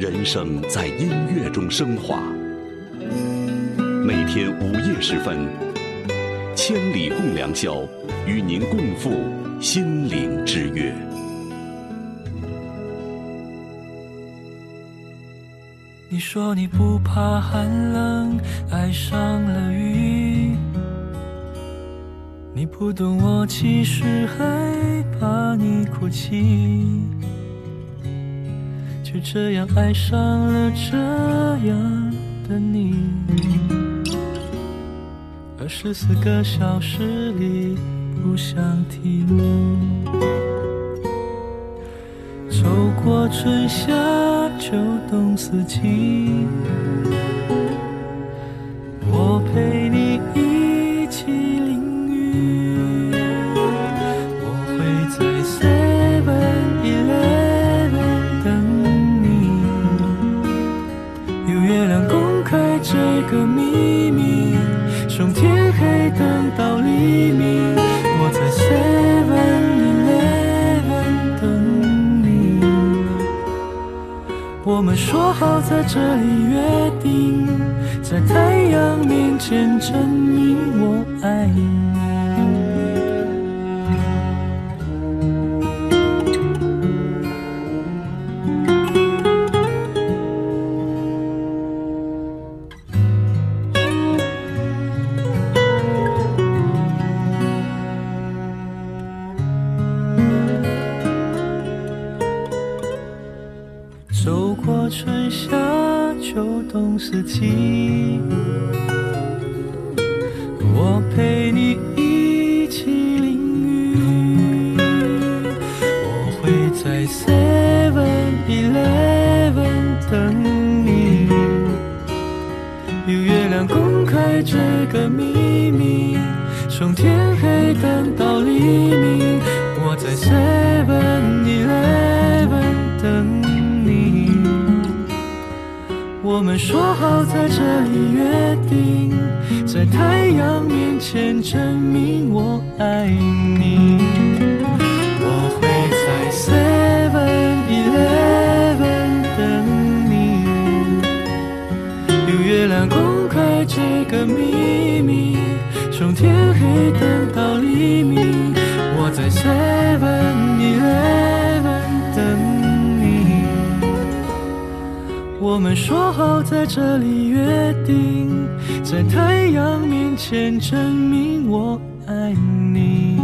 人生在音乐中升华。每天午夜时分，千里共良宵，与您共赴心灵之约。你说你不怕寒冷，爱上了雨。你不懂我其实害怕你哭泣，就这样爱上了这样的你。二十四个小时里不想停，走过春夏秋冬四季，说好在这里约定，在太阳面前证明我。冬我们说好在这里约定，在太阳面前证明我爱你。我会在 Seven Eleven 等你，有月亮公开这个秘密，从天黑等到黎明。我在 Seven 我们说好在这里约定，在太阳面前证明我爱你。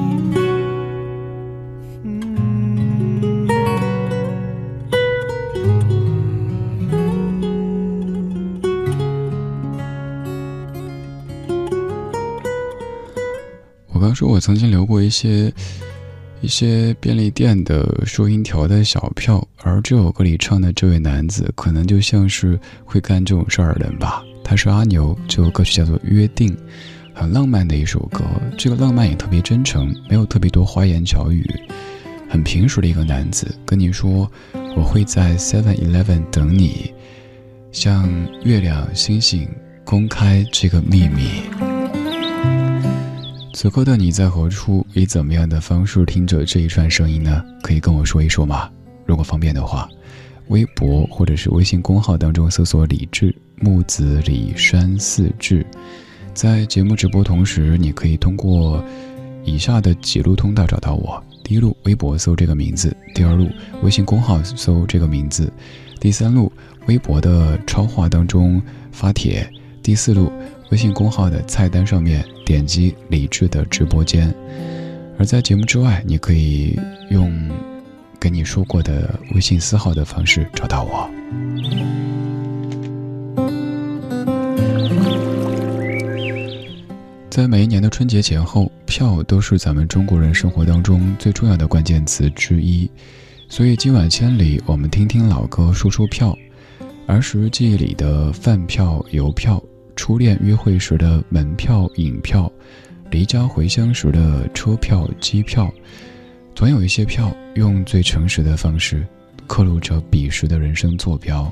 嗯我刚说，我曾经留过一些一些便利店的收银条的小票，而这首歌里唱的这位男子，可能就像是会干这种事儿的人吧。他是阿牛，这首歌曲叫做《约定》，很浪漫的一首歌。这个浪漫也特别真诚，没有特别多花言巧语，很平实的一个男子跟你说：“我会在 Seven Eleven 等你，向月亮、星星公开这个秘密。”此刻的你在何处？以怎么样的方式听着这一串声音呢？可以跟我说一说吗？如果方便的话，微博或者是微信公号当中搜索“李志木子李山四志”。在节目直播同时，你可以通过以下的几路通道找到我：第一路微博搜这个名字，第二路微信公号搜这个名字，第三路微博的超话当中发帖，第四路微信公号的菜单上面点击李智的直播间。而在节目之外，你可以用跟你说过的微信私号的方式找到我。在每一年的春节前后，票都是咱们中国人生活当中最重要的关键词之一。所以今晚千里，我们听听老歌，说说票。儿时记忆里的饭票、邮票，初恋约会时的门票、影票，离家回乡时的车票、机票，总有一些票用最诚实的方式刻录着彼时的人生坐标。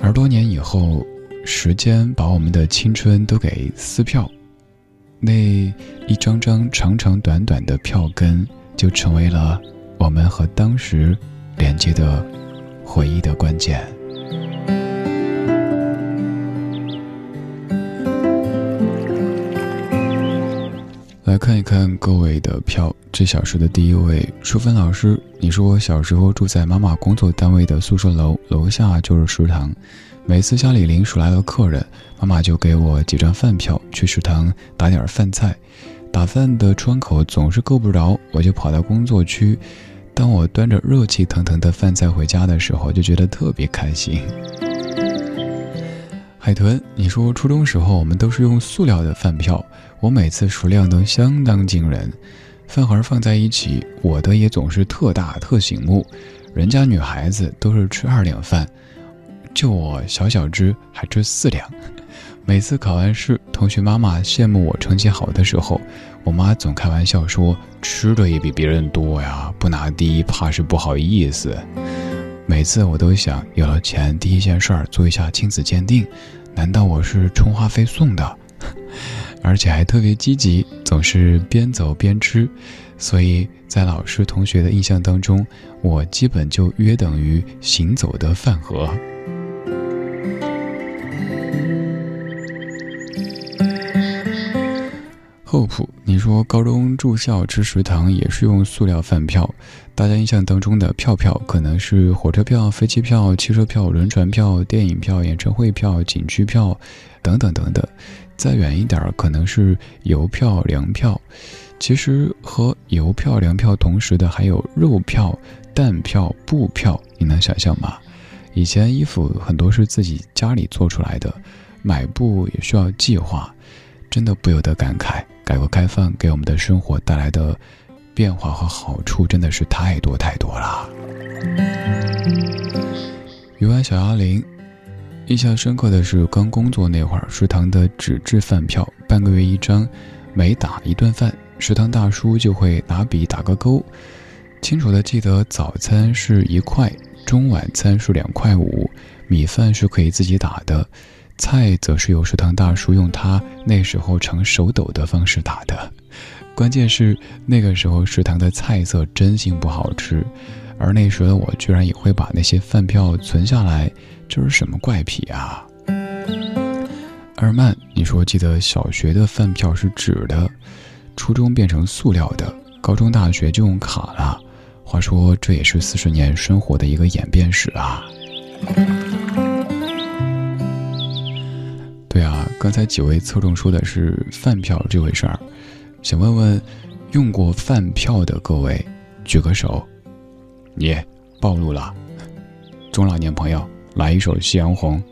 而多年以后，时间把我们的青春都给撕票。那一张张长长短短的票根，就成为了我们和当时连接的回忆的关键。来看一看各位的票，这小时的第一位，淑芬老师，你说我小时候住在妈妈工作单位的宿舍楼，楼下就是食堂。每次家里临时来了客人，妈妈就给我几张饭票，去食堂打点饭菜。打饭的窗口总是够不着，我就跑到工作区。当我端着热气腾腾的饭菜回家的时候，就觉得特别开心。海豚，你说初中时候我们都是用塑料的饭票，我每次数量都相当惊人，饭盒放在一起，我的也总是特大特醒目，人家女孩子都是吃二两饭。就我小小只还吃四两，每次考完试，同学妈妈羡慕我成绩好的时候，我妈总开玩笑说吃的也比别人多呀，不拿第一怕是不好意思。每次我都想，有了钱第一件事儿做一下亲子鉴定，难道我是充话费送的？而且还特别积极，总是边走边吃，所以在老师同学的印象当中，我基本就约等于行走的饭盒。厚朴，你说高中住校吃食堂也是用塑料饭票，大家印象当中的票票可能是火车票、飞机票、汽车票、轮船票、电影票、演唱会票、景区票，等等等等。再远一点儿可能是邮票、粮票。其实和邮票、粮票同时的还有肉票、蛋票、布票，你能想象吗？以前衣服很多是自己家里做出来的，买布也需要计划，真的不由得感慨。改革开放给我们的生活带来的变化和好处真的是太多太多了。鱼丸小鸭铃，印象深刻的是刚工作那会儿，食堂的纸质饭票半个月一张，每打一顿饭，食堂大叔就会拿笔打个勾。清楚的记得早餐是一块，中晚餐是两块五，米饭是可以自己打的。菜则是由食堂大叔用他那时候成手抖的方式打的，关键是那个时候食堂的菜色真心不好吃，而那时的我居然也会把那些饭票存下来，这是什么怪癖啊？二曼，你说记得小学的饭票是纸的，初中变成塑料的，高中大学就用卡了。话说这也是四十年生活的一个演变史啊。对啊，刚才几位侧重说的是饭票这回事儿，想问问用过饭票的各位举个手，你暴露了，中老年朋友来一首《夕阳红》。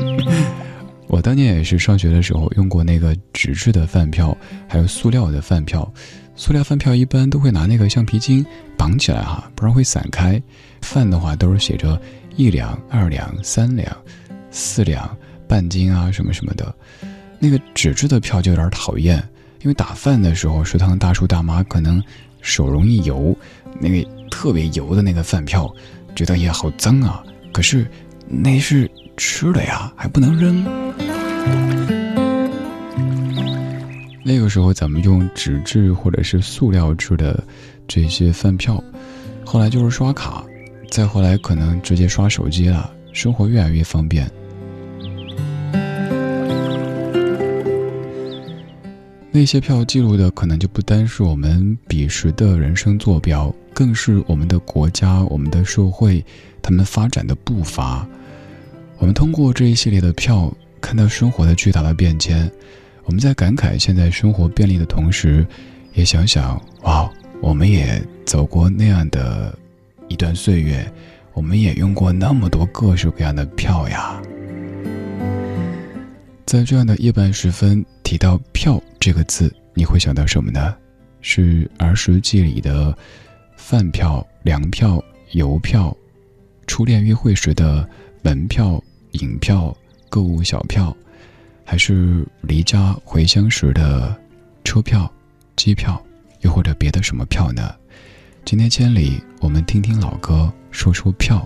我当年也是上学的时候用过那个纸质的饭票，还有塑料的饭票。塑料饭票一般都会拿那个橡皮筋绑起来哈，不然会散开。饭的话都是写着一两、二两、三两、四两。半斤啊，什么什么的，那个纸质的票就有点讨厌，因为打饭的时候，食堂大叔大妈可能手容易油，那个特别油的那个饭票，觉得也好脏啊。可是那是吃的呀，还不能扔。那个时候咱们用纸质或者是塑料制的这些饭票，后来就是刷卡，再后来可能直接刷手机了，生活越来越方便。那些票记录的可能就不单是我们彼时的人生坐标，更是我们的国家、我们的社会，他们发展的步伐。我们通过这一系列的票，看到生活的巨大的变迁。我们在感慨现在生活便利的同时，也想想哇，我们也走过那样的一段岁月，我们也用过那么多各式各样的票呀。在这样的夜半时分，提到“票”这个字，你会想到什么呢？是儿时记忆里的饭票、粮票、邮票，初恋约会时的门票、影票、购物小票，还是离家回乡时的车票、机票，又或者别的什么票呢？今天千里，我们听听老歌，说说票。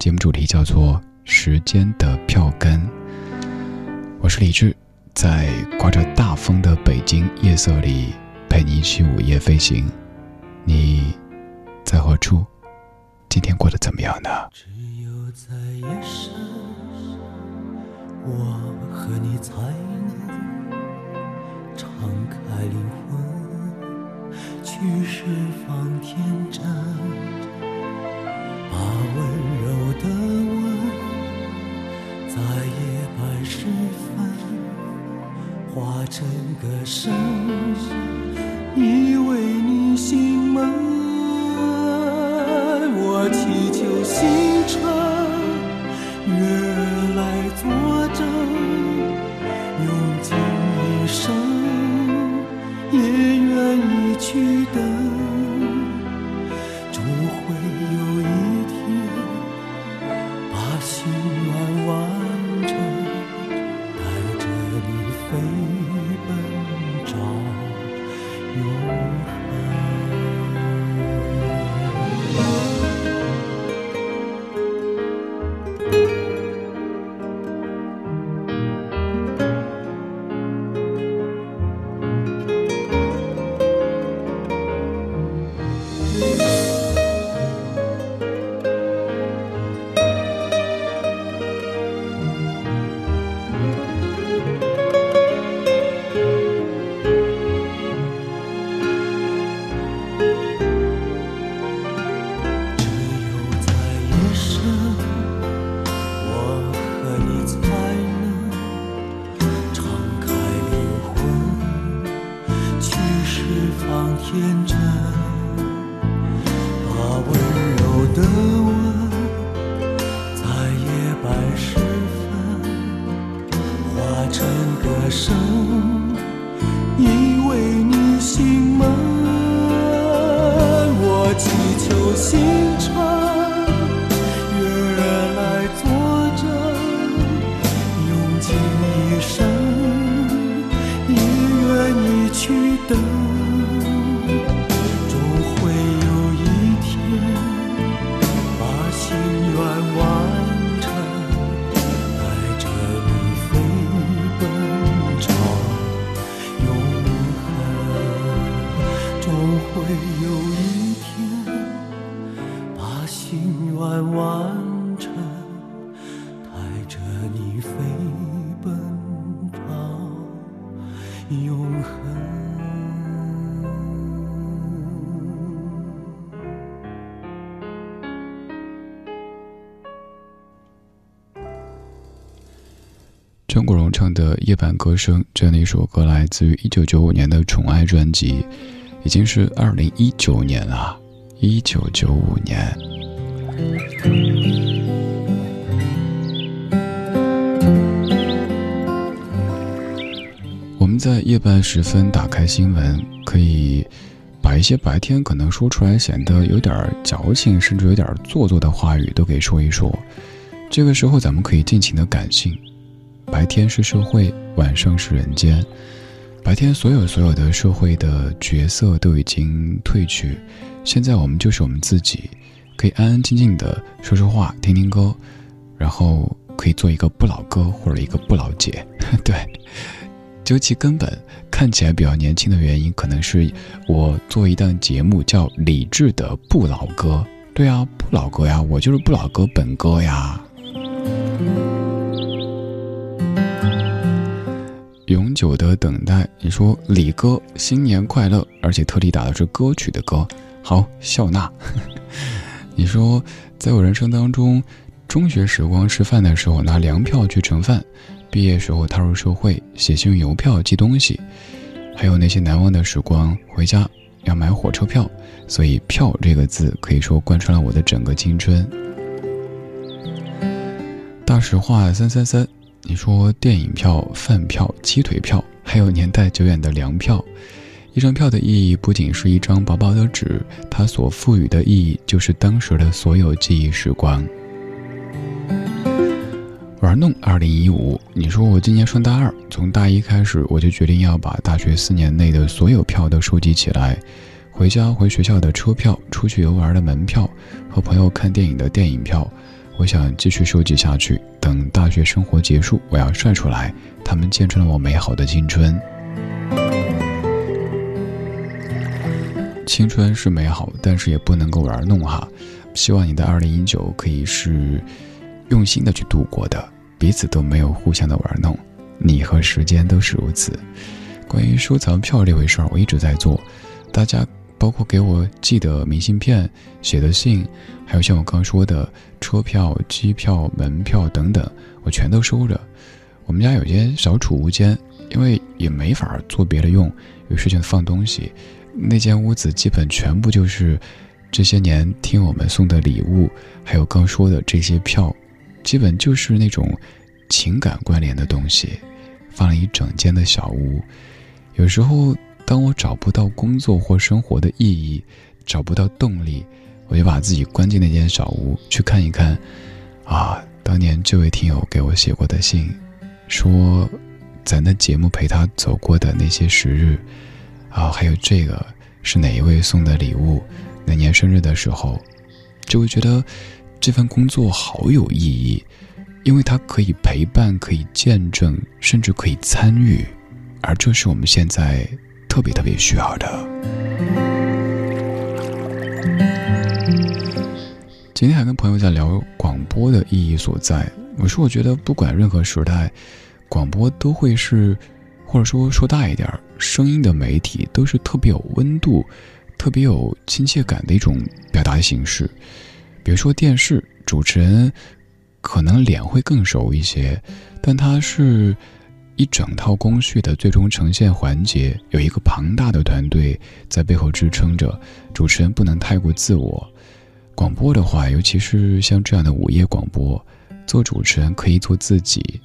节目主题叫做“时间的票根”。我是李志，在刮着大风的北京夜色里，陪你一起午夜飞行。你在何处？今天过得怎么样呢？只有在夜深，我和你才能敞开灵魂，去释放天真，把温柔的吻，在夜时分。化成歌声，依偎你心夜半歌声》这样的一首歌，来自于一九九五年的《宠爱》专辑，已经是二零一九年了。一九九五年，我们在夜半时分打开新闻，可以把一些白天可能说出来显得有点矫情，甚至有点做作的话语都给说一说。这个时候，咱们可以尽情的感性。白天是社会，晚上是人间。白天所有所有的社会的角色都已经褪去，现在我们就是我们自己，可以安安静静的说说话，听听歌，然后可以做一个不老哥或者一个不老姐。对，究其根本，看起来比较年轻的原因，可能是我做一档节目叫《理智的不老哥》。对啊，不老哥呀，我就是不老哥本哥呀。永久的等待。你说李哥新年快乐，而且特地打的是歌曲的歌。好，笑纳。你说在我人生当中，中学时光吃饭的时候拿粮票去盛饭，毕业时候踏入社会写信用邮票寄东西，还有那些难忘的时光，回家要买火车票，所以“票”这个字可以说贯穿了我的整个青春。大实话三三三，你说电影票、饭票、鸡腿票，还有年代久远的粮票。一张票的意义不仅是一张薄薄的纸，它所赋予的意义就是当时的所有记忆时光。玩弄二零一五，你说我今年上大二，从大一开始我就决定要把大学四年内的所有票都收集起来，回家回学校的车票、出去游玩的门票、和朋友看电影的电影票。我想继续收集下去，等大学生活结束，我要晒出来，他们见证了我美好的青春。青春是美好，但是也不能够玩弄哈。希望你的二零一九可以是用心的去度过的，彼此都没有互相的玩弄，你和时间都是如此。关于收藏票这回事儿，我一直在做，大家。包括给我寄的明信片、写的信，还有像我刚说的车票、机票、门票等等，我全都收着。我们家有间小储物间，因为也没法做别的用，有事情放东西。那间屋子基本全部就是这些年听我们送的礼物，还有刚说的这些票，基本就是那种情感关联的东西，放了一整间的小屋。有时候。当我找不到工作或生活的意义，找不到动力，我就把自己关进那间小屋去看一看。啊，当年这位听友给我写过的信，说咱的节目陪他走过的那些时日，啊，还有这个是哪一位送的礼物，哪年生日的时候，就会觉得这份工作好有意义，因为它可以陪伴，可以见证，甚至可以参与，而这是我们现在。特别特别需要的。今天还跟朋友在聊广播的意义所在。我说，我觉得不管任何时代，广播都会是，或者说说大一点，声音的媒体都是特别有温度、特别有亲切感的一种表达形式。比如说电视主持人，可能脸会更熟一些，但他是。一整套工序的最终呈现环节，有一个庞大的团队在背后支撑着，主持人不能太过自我。广播的话，尤其是像这样的午夜广播，做主持人可以做自己，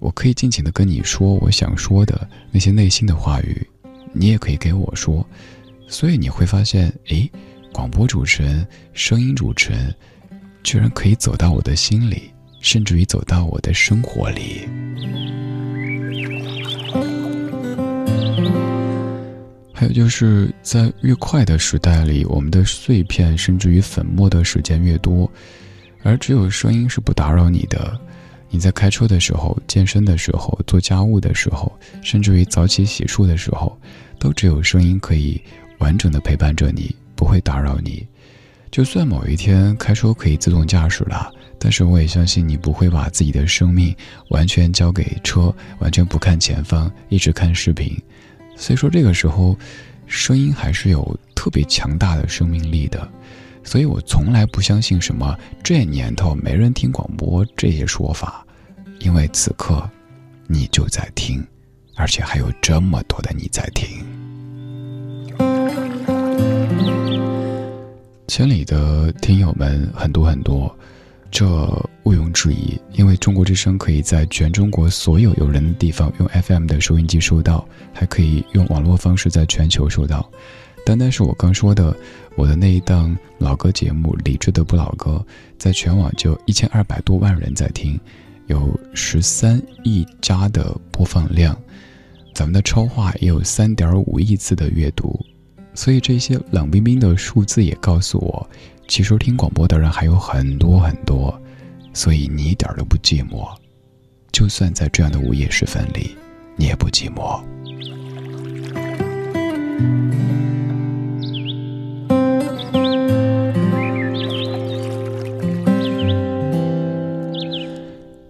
我可以尽情的跟你说我想说的那些内心的话语，你也可以给我说，所以你会发现，诶，广播主持人、声音主持人，居然可以走到我的心里，甚至于走到我的生活里。还有就是在越快的时代里，我们的碎片甚至于粉末的时间越多，而只有声音是不打扰你的。你在开车的时候、健身的时候、做家务的时候，甚至于早起洗漱的时候，都只有声音可以完整的陪伴着你，不会打扰你。就算某一天开车可以自动驾驶了，但是我也相信你不会把自己的生命完全交给车，完全不看前方，一直看视频。所以说，这个时候，声音还是有特别强大的生命力的。所以我从来不相信什么这年头没人听广播这些说法，因为此刻，你就在听，而且还有这么多的你在听。千里的听友们很多很多。这毋庸置疑，因为中国之声可以在全中国所有有人的地方用 FM 的收音机收到，还可以用网络方式在全球收到。单单是我刚说的，我的那一档老歌节目《理智的不老歌》，在全网就一千二百多万人在听，有十三亿加的播放量，咱们的超话也有三点五亿次的阅读，所以这些冷冰冰的数字也告诉我。其实听广播的人还有很多很多，所以你一点都不寂寞。就算在这样的午夜时分里，你也不寂寞。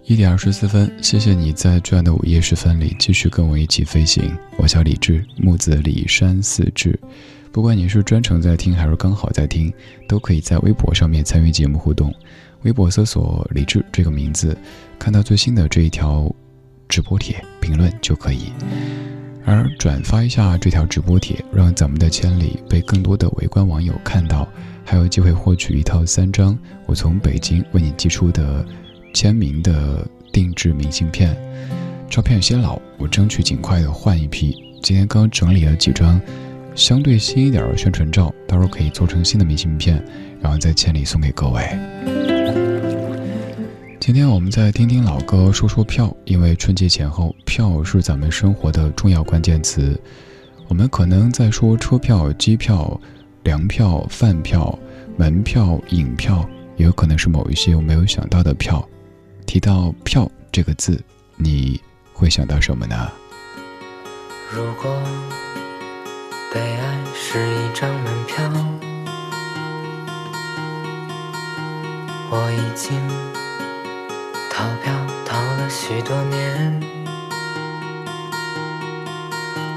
一点二十四分，谢谢你在这样的午夜时分里继续跟我一起飞行。我叫李志，木子李山四志。不管你是专程在听还是刚好在听，都可以在微博上面参与节目互动。微博搜索“李志”这个名字，看到最新的这一条直播帖评论就可以。而转发一下这条直播帖，让咱们的千里被更多的围观网友看到，还有机会获取一套三张我从北京为你寄出的。签名的定制明信片，照片有些老，我争取尽快的换一批。今天刚整理了几张相对新一点的宣传照，到时候可以做成新的明信片，然后在千里送给各位。今天我们再听听老歌，说说票，因为春节前后，票是咱们生活的重要关键词。我们可能在说车票、机票、粮票、饭票、门票、影票，也有可能是某一些我没有想到的票。提到“票”这个字，你会想到什么呢？如果被爱是一张门票，我已经逃票逃了许多年。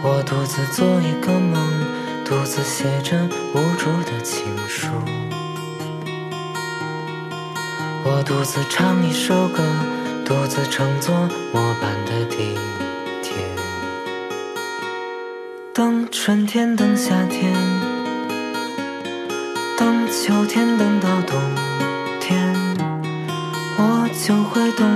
我独自做一个梦，独自写着无助的情书。我独自唱一首歌，独自乘坐末班的地等春天，等夏天，等秋天，等到冬天，我就会懂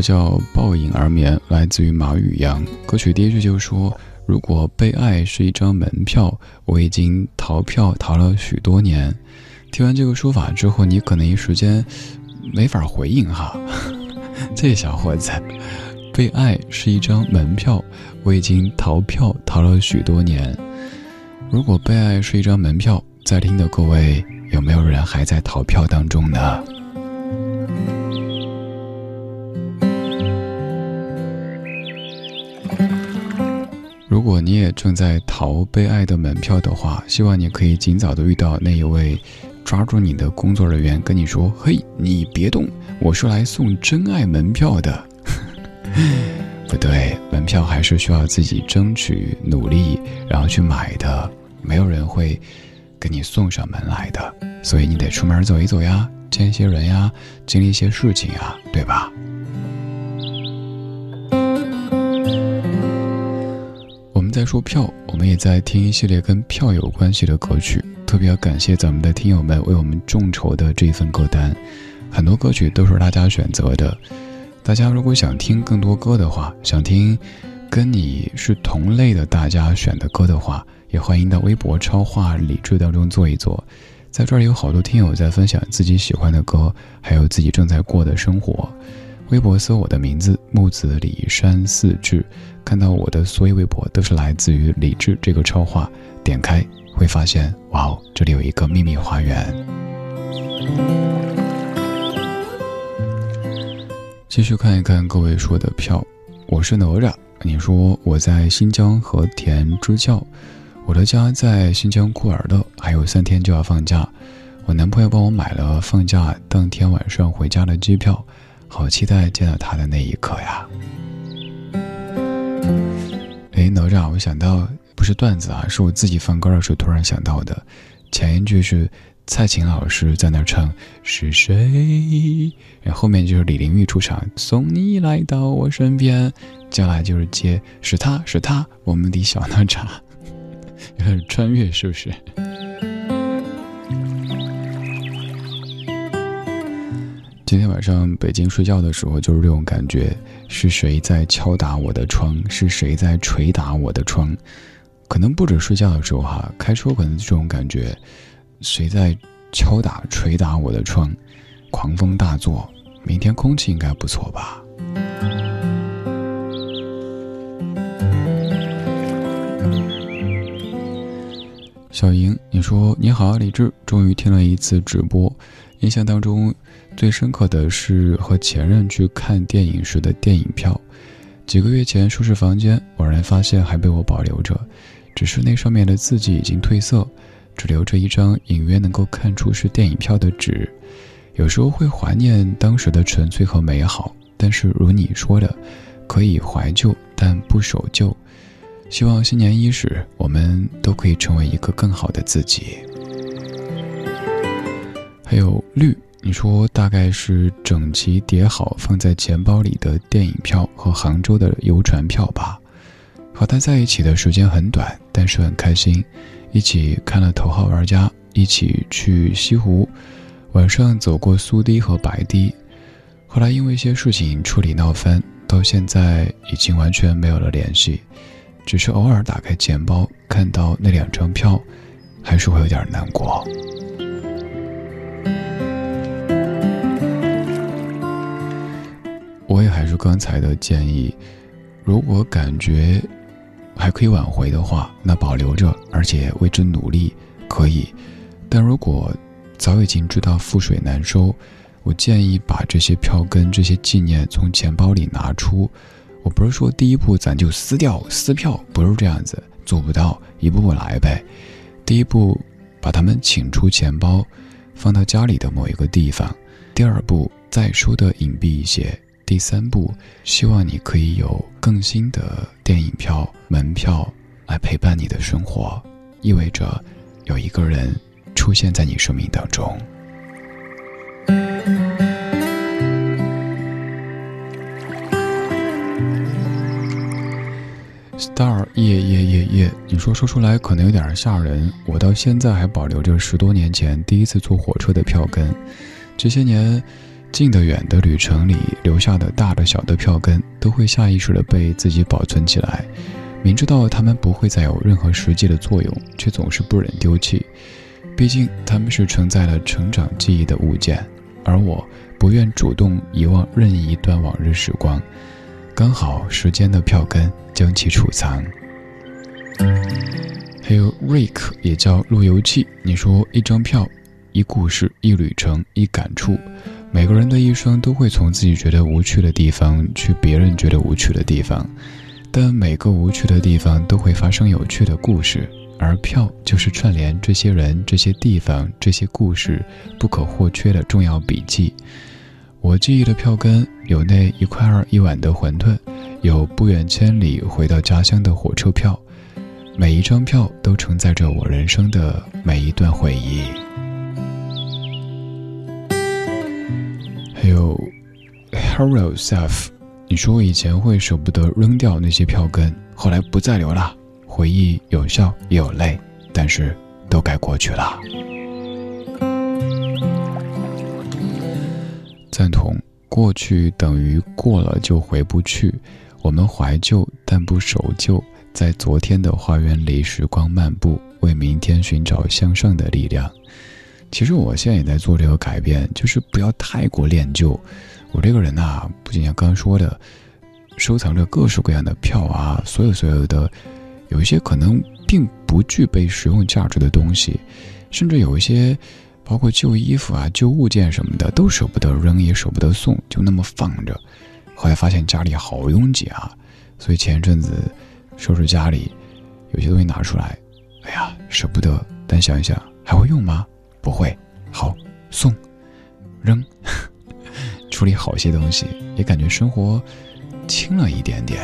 叫《抱影而眠》，来自于马宇阳。歌曲第一句就说：“如果被爱是一张门票，我已经逃票逃了许多年。”听完这个说法之后，你可能一时间没法回应哈。这小伙子。被爱是一张门票，我已经逃票逃了许多年。如果被爱是一张门票，在听的各位有没有人还在逃票当中呢？果你也正在逃被爱的门票的话，希望你可以尽早的遇到那一位抓住你的工作人员，跟你说：“嘿，你别动，我是来送真爱门票的。”不对，门票还是需要自己争取、努力，然后去买的。没有人会给你送上门来的，所以你得出门走一走呀，见一些人呀，经历一些事情呀，对吧？在说票，我们也在听一系列跟票有关系的歌曲。特别要感谢咱们的听友们为我们众筹的这份歌单，很多歌曲都是大家选择的。大家如果想听更多歌的话，想听跟你是同类的大家选的歌的话，也欢迎到微博超话理智当中做一做。在这里有好多听友在分享自己喜欢的歌，还有自己正在过的生活。微博搜我的名字木子李山四志，看到我的所有微博都是来自于理智这个超话，点开。会发现，哇哦，这里有一个秘密花园。继续看一看各位说的票，我是哪吒。你说我在新疆和田支教，我的家在新疆库尔勒，还有三天就要放假。我男朋友帮我买了放假当天晚上回家的机票，好期待见到他的那一刻呀！哎，哪吒，我想到。不是段子啊，是我自己放歌的时候突然想到的。前一句是蔡琴老师在那唱“是谁”，然后面就是李玲玉出场“送你来到我身边”，接下来就是接“是他是他，我们的小哪吒”，有点穿越是不是？今天晚上北京睡觉的时候就是这种感觉：是谁在敲打我的窗？是谁在捶打我的窗？可能不止睡觉的时候哈，开车可能这种感觉，谁在敲打、捶打我的窗？狂风大作，明天空气应该不错吧？小莹，你说你好，李志，终于听了一次直播，印象当中最深刻的是和前任去看电影时的电影票，几个月前收拾房间，偶然发现还被我保留着。只是那上面的字迹已经褪色，只留着一张隐约能够看出是电影票的纸。有时候会怀念当时的纯粹和美好，但是如你说的，可以怀旧但不守旧。希望新年伊始，我们都可以成为一个更好的自己。还有绿，你说大概是整齐叠好放在钱包里的电影票和杭州的游船票吧。和他在一起的时间很短，但是很开心，一起看了《头号玩家》，一起去西湖，晚上走过苏堤和白堤。后来因为一些事情处理闹翻，到现在已经完全没有了联系，只是偶尔打开钱包看到那两张票，还是会有点难过。刚才的建议，如果感觉。还可以挽回的话，那保留着，而且为之努力，可以。但如果早已经知道覆水难收，我建议把这些票根、这些纪念从钱包里拿出。我不是说第一步咱就撕掉撕票，不是这样子，做不到，一步步来呗。第一步，把他们请出钱包，放到家里的某一个地方。第二步，再收的隐蔽一些。第三步，希望你可以有更新的电影票、门票来陪伴你的生活，意味着有一个人出现在你生命当中。Star 夜夜夜夜，你说说出来可能有点吓人，我到现在还保留着十多年前第一次坐火车的票根，这些年。近的远的旅程里留下的大的小的票根，都会下意识的被自己保存起来。明知道它们不会再有任何实际的作用，却总是不忍丢弃。毕竟它们是承载了成长记忆的物件，而我不愿主动遗忘任意一段往日时光。刚好时间的票根将其储藏。还有 Rick 也叫路由器，你说一张票，一故事，一旅程，一感触。每个人的一生都会从自己觉得无趣的地方去别人觉得无趣的地方，但每个无趣的地方都会发生有趣的故事，而票就是串联这些人、这些地方、这些故事不可或缺的重要笔记。我记忆的票根有那一块二一碗的馄饨，有不远千里回到家乡的火车票，每一张票都承载着我人生的每一段回忆。还有，Hero Self，你说我以前会舍不得扔掉那些票根，后来不再留了。回忆有笑也有泪，但是都该过去了。赞同，过去等于过了就回不去。我们怀旧，但不守旧，在昨天的花园里时光漫步，为明天寻找向上的力量。其实我现在也在做这个改变，就是不要太过恋旧。我这个人呐，不仅像刚刚说的，收藏着各式各样的票啊，所有所有的，有一些可能并不具备实用价值的东西，甚至有一些，包括旧衣服啊、旧物件什么的，都舍不得扔，也舍不得送，就那么放着。后来发现家里好拥挤啊，所以前一阵子收拾家里，有些东西拿出来，哎呀，舍不得，但想一想，还会用吗？不会，好送，扔，处理好些东西，也感觉生活轻了一点点。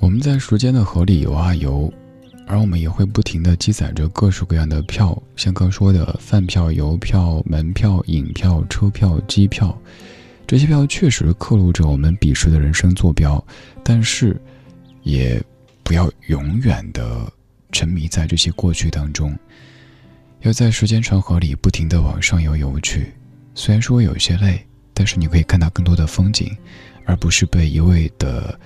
我们在时间的河里游啊游，而我们也会不停的积攒着各式各样的票，像刚说的饭票、邮票、门票、影票、车票、机票。这些票确实刻录着我们彼时的人生坐标，但是，也不要永远的沉迷在这些过去当中，要在时间长河里不停的往上游游去。虽然说有些累，但是你可以看到更多的风景，而不是被一味的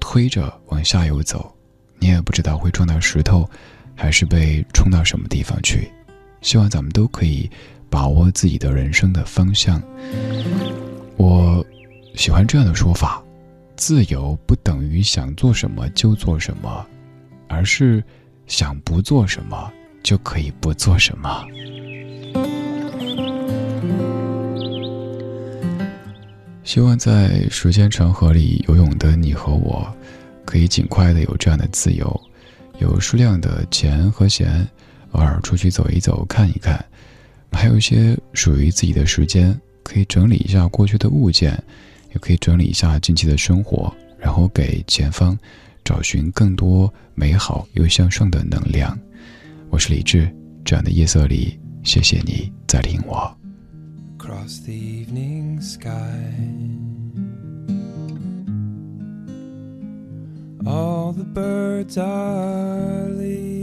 推着往下游走。你也不知道会撞到石头，还是被冲到什么地方去。希望咱们都可以把握自己的人生的方向。我喜欢这样的说法：自由不等于想做什么就做什么，而是想不做什么就可以不做什么。希望在时间长河里游泳的你和我，可以尽快的有这样的自由，有数量的钱和闲，偶尔出去走一走、看一看，还有一些属于自己的时间。可以整理一下过去的物件也可以整理一下近期的生活然后给前方找寻更多美好又向上的能量。我是李志这样的夜色里谢谢你在听我。Cross the evening sky all the birds are leaving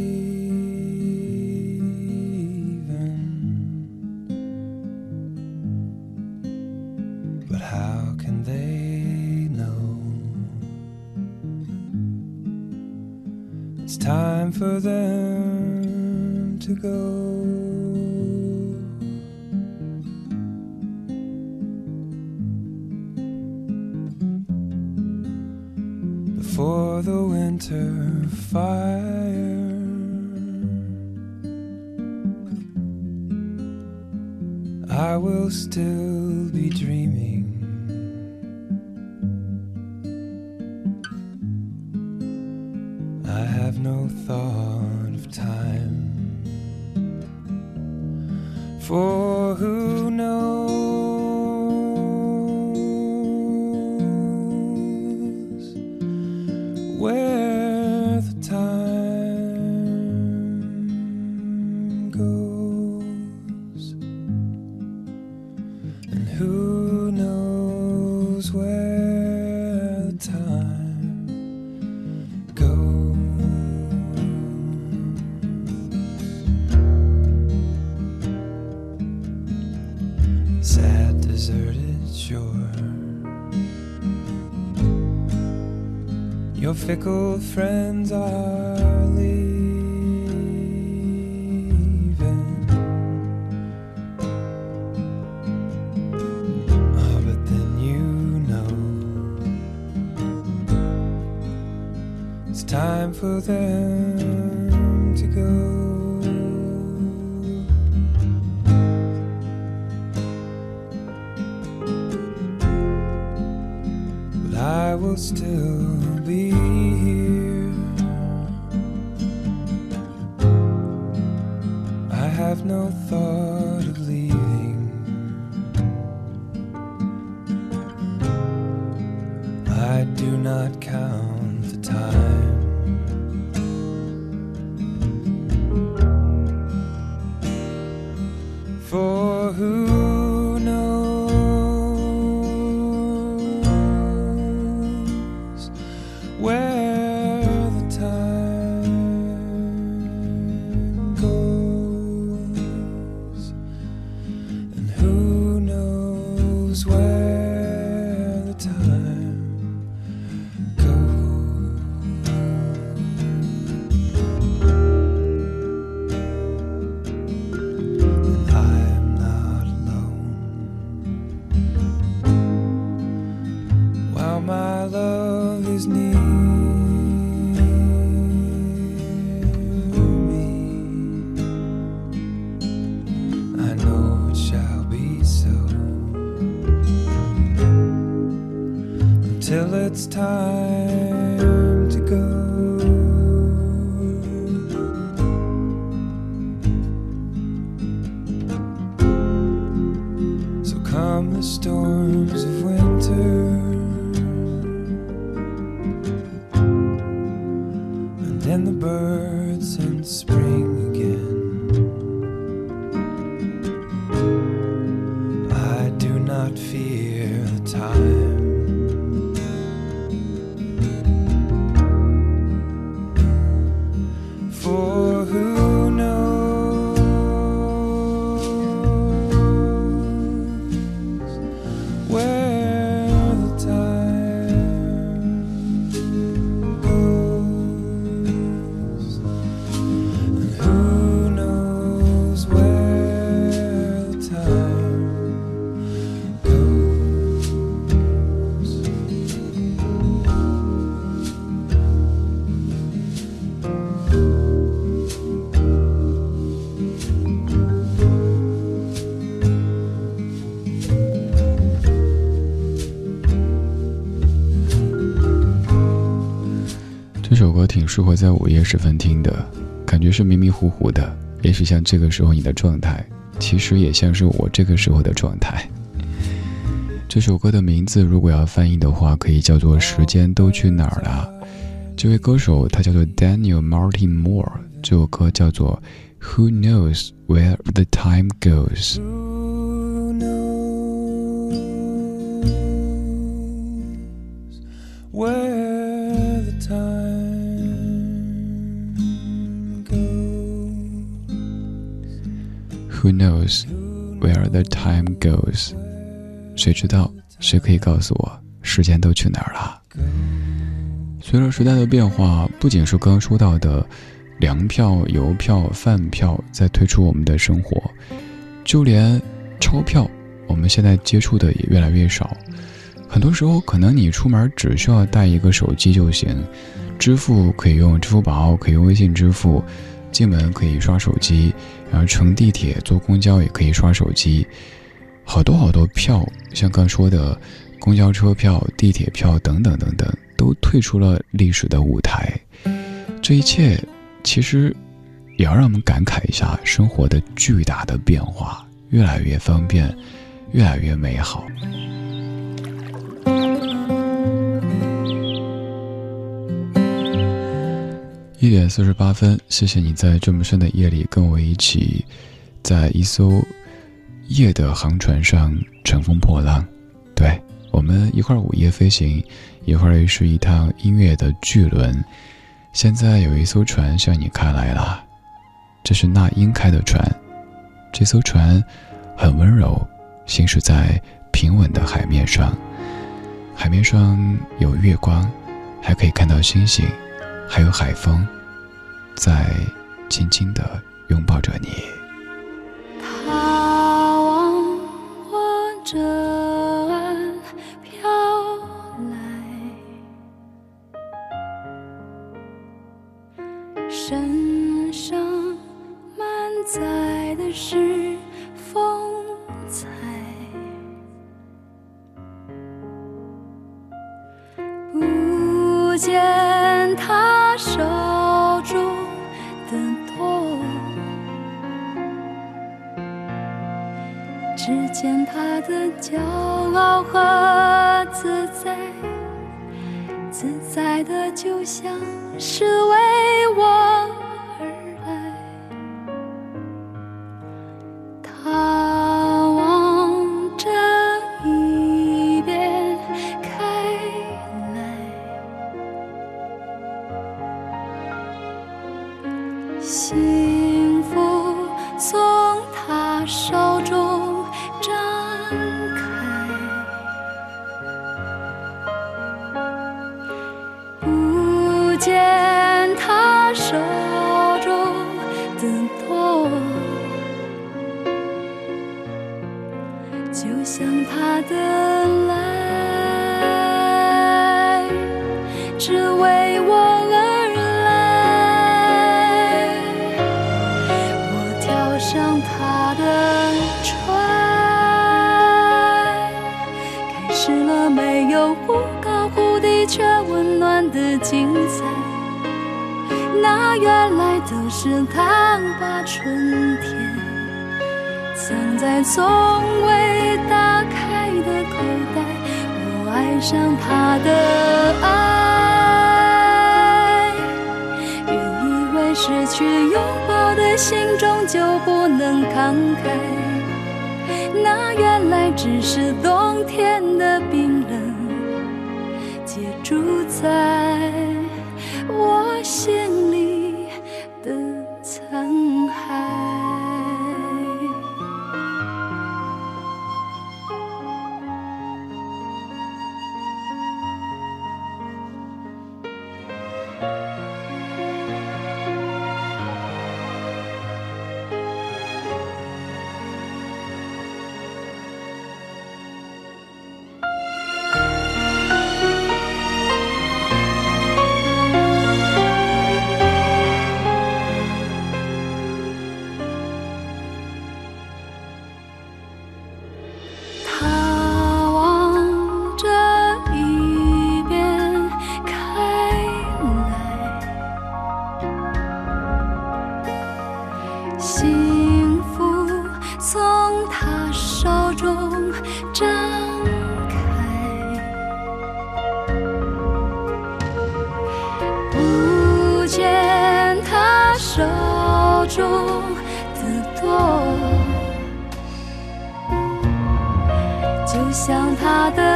for them. night. 适合在午夜时分听的，感觉是迷迷糊糊的，也许像这个时候你的状态，其实也像是我这个时候的状态。这首歌的名字如果要翻译的话，可以叫做《时间都去哪儿了》。这位歌手他叫做 Daniel Martin Moore，这首歌叫做《Who Knows Where the Time Goes》。goes？谁知道？谁可以告诉我时间都去哪儿了？随着时代的变化，不仅是刚刚说到的粮票、邮票、饭票在退出我们的生活，就连钞票，我们现在接触的也越来越少。很多时候，可能你出门只需要带一个手机就行，支付可以用支付宝，可以用微信支付，进门可以刷手机，然后乘地铁、坐公交也可以刷手机。好多好多票，像刚说的公交车票、地铁票等等等等，都退出了历史的舞台。这一切，其实也要让我们感慨一下生活的巨大的变化，越来越方便，越来越美好。一点四十八分，谢谢你在这么深的夜里跟我一起，在一艘夜的航船上乘风破浪。对我们一会儿午夜飞行，一会儿是一趟音乐的巨轮。现在有一艘船向你开来了，这是那英开的船。这艘船很温柔，行驶在平稳的海面上，海面上有月光，还可以看到星星，还有海风，在轻轻地拥抱着你。这岸飘来，身上满载的是的骄傲和自在，自在的就像是为我有忽高忽低却温暖的精彩。那原来都是他把春天藏在从未打开的口袋。我爱上他的爱，原以为失去拥抱的心终究不能慷慨。那原来只是冬天的冰，在中的多。就像他的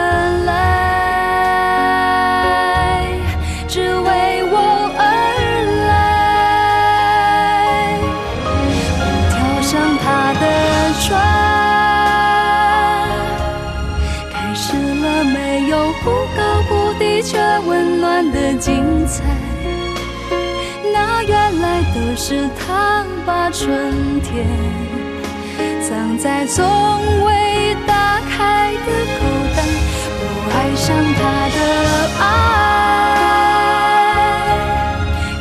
春天。藏在从未打开的口袋。我爱上他的爱，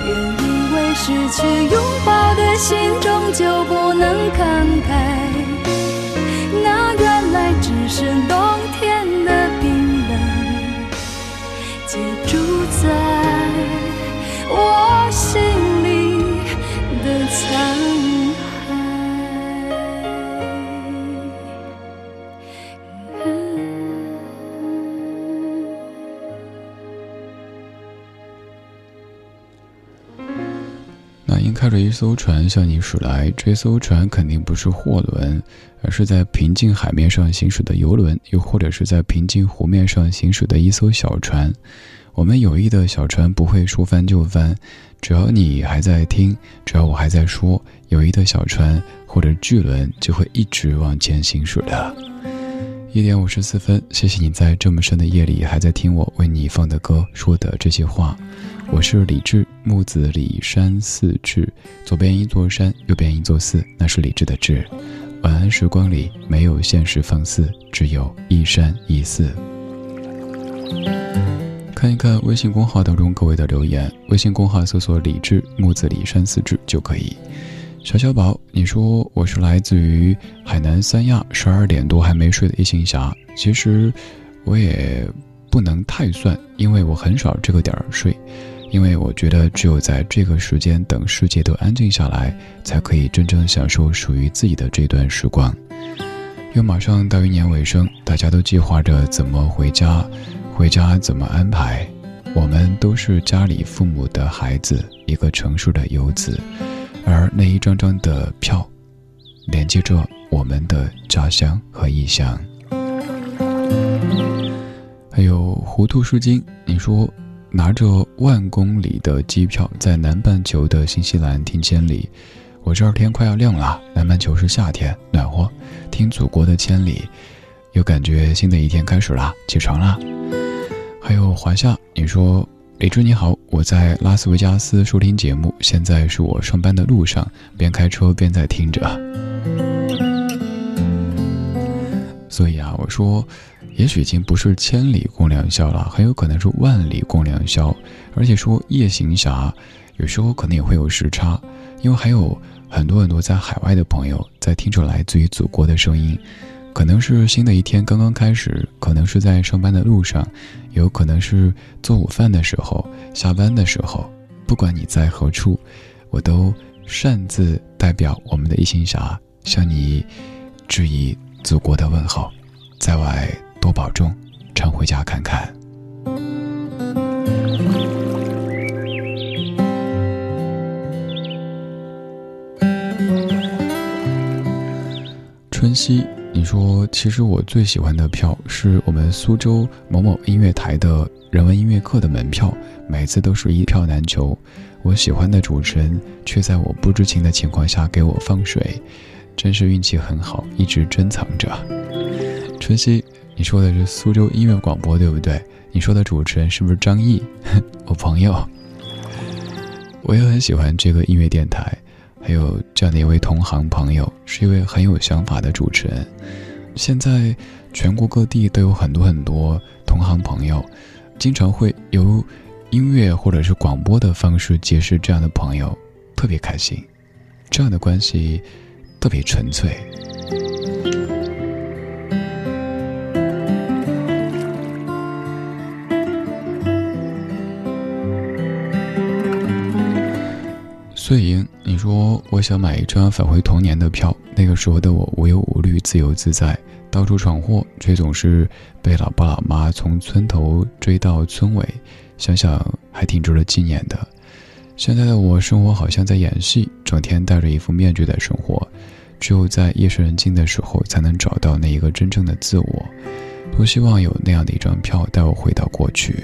原以为失去拥抱的心终究不能慷慨。着一艘船向你驶来，这艘船肯定不是货轮，而是在平静海面上行驶的游轮，又或者是在平静湖面上行驶的一艘小船。我们友谊的小船不会说翻就翻，只要你还在听，只要我还在说，友谊的小船或者巨轮就会一直往前行驶的。一点五十四分，谢谢你在这么深的夜里还在听我为你放的歌说的这些话。我是李志，木子李山寺志，左边一座山，右边一座寺，那是李志的志。晚安时光里没有现实放肆，只有一山一寺。看一看微信公号当中各位的留言，微信公号搜索“李志木子李山寺志”就可以。小小宝，你说我是来自于海南三亚，十二点多还没睡的一行侠。其实我也不能太算，因为我很少这个点儿睡，因为我觉得只有在这个时间等世界都安静下来，才可以真正享受属于自己的这段时光。又马上到一年尾声，大家都计划着怎么回家，回家怎么安排。我们都是家里父母的孩子，一个成熟的游子，而那一张张的票，连接着我们的家乡和异乡。还有糊涂书经，你说拿着万公里的机票在南半球的新西兰听千里，我这儿天快要亮了，南半球是夏天，暖和，听祖国的千里，又感觉新的一天开始啦，起床啦。还有华夏，你说李志你好，我在拉斯维加斯收听节目，现在是我上班的路上，边开车边在听着。所以啊，我说。也许已经不是千里共良宵了，很有可能是万里共良宵。而且说夜行侠，有时候可能也会有时差，因为还有很多很多在海外的朋友在听着来自于祖国的声音。可能是新的一天刚刚开始，可能是在上班的路上，有可能是做午饭的时候、下班的时候。不管你在何处，我都擅自代表我们的夜行侠向你致以祖国的问候，在外。多保重，常回家看看。春熙，你说，其实我最喜欢的票是我们苏州某某音乐台的人文音乐课的门票，每次都是一票难求。我喜欢的主持人却在我不知情的情况下给我放水，真是运气很好，一直珍藏着。春熙。你说的是苏州音乐广播对不对？你说的主持人是不是张毅？我朋友，我也很喜欢这个音乐电台，还有这样的一位同行朋友，是一位很有想法的主持人。现在全国各地都有很多很多同行朋友，经常会由音乐或者是广播的方式结识这样的朋友，特别开心。这样的关系特别纯粹。碎银，你说我想买一张返回童年的票。那个时候的我无忧无虑、自由自在，到处闯祸，却总是被老爸老妈从村头追到村尾。想想还挺值得纪念的。现在的我生活好像在演戏，整天戴着一副面具在生活，只有在夜深人静的时候，才能找到那一个真正的自我。多希望有那样的一张票，带我回到过去。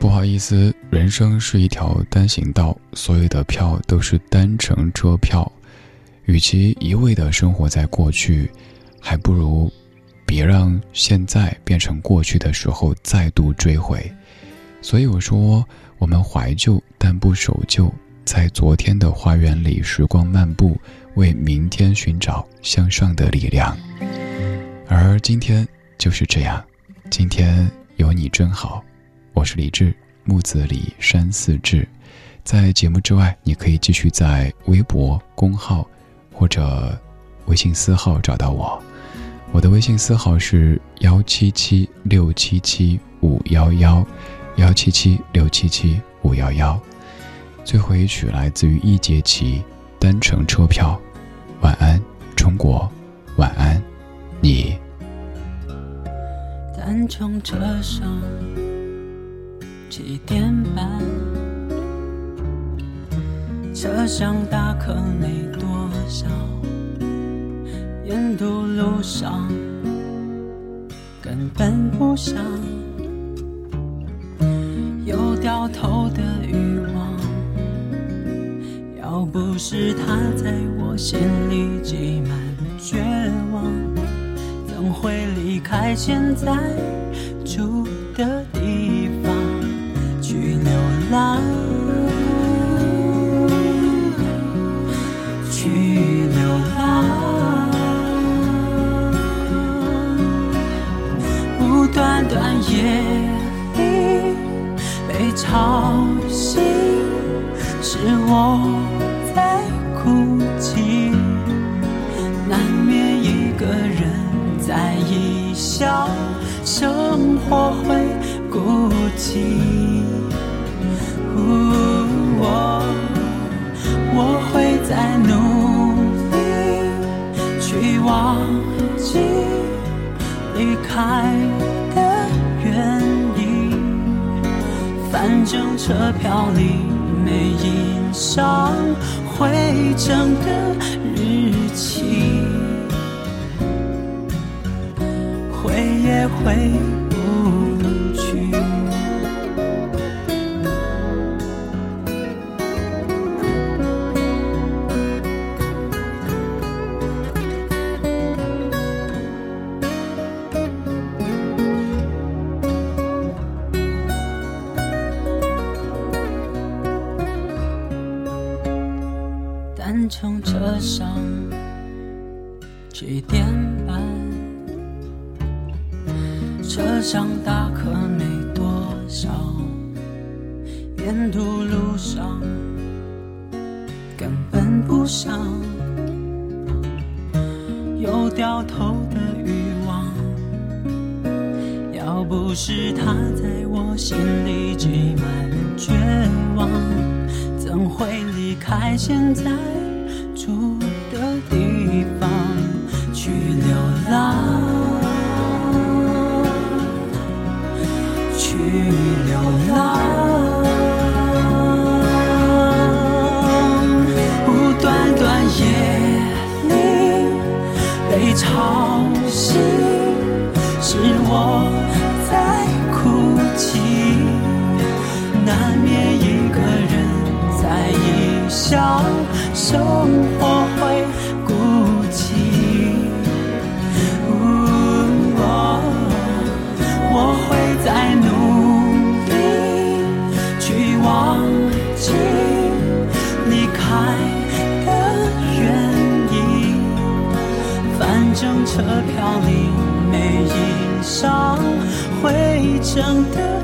不好意思，人生是一条单行道，所有的票都是单程车票。与其一味的生活在过去，还不如别让现在变成过去的时候再度追回。所以我说，我们怀旧但不守旧，在昨天的花园里时光漫步，为明天寻找向上的力量。而今天就是这样，今天有你真好。我是李志，木子李山寺志。在节目之外，你可以继续在微博公号或者微信私号找到我。我的微信私号是幺七七六七七五幺幺，幺七七六七七五幺幺。最后一曲来自于易杰奇，单程车票。晚安，中国。晚安，你。单程车上。七点半，车厢大可没多少，沿途路上根本不想有掉头的欲望。要不是他在我心里挤满绝望，怎会离开现在住我在哭泣，难免一个人在异乡，生活会孤寂。我我会在努力去忘记离开的原因，反正车票里没印上回程的日期，回也会沿途路上根本不想有掉头的欲望。要不是他在我心里挤满绝望，怎会离开现在住的地方去流浪？我在哭泣，难免一个人在异乡，生活。上回程的。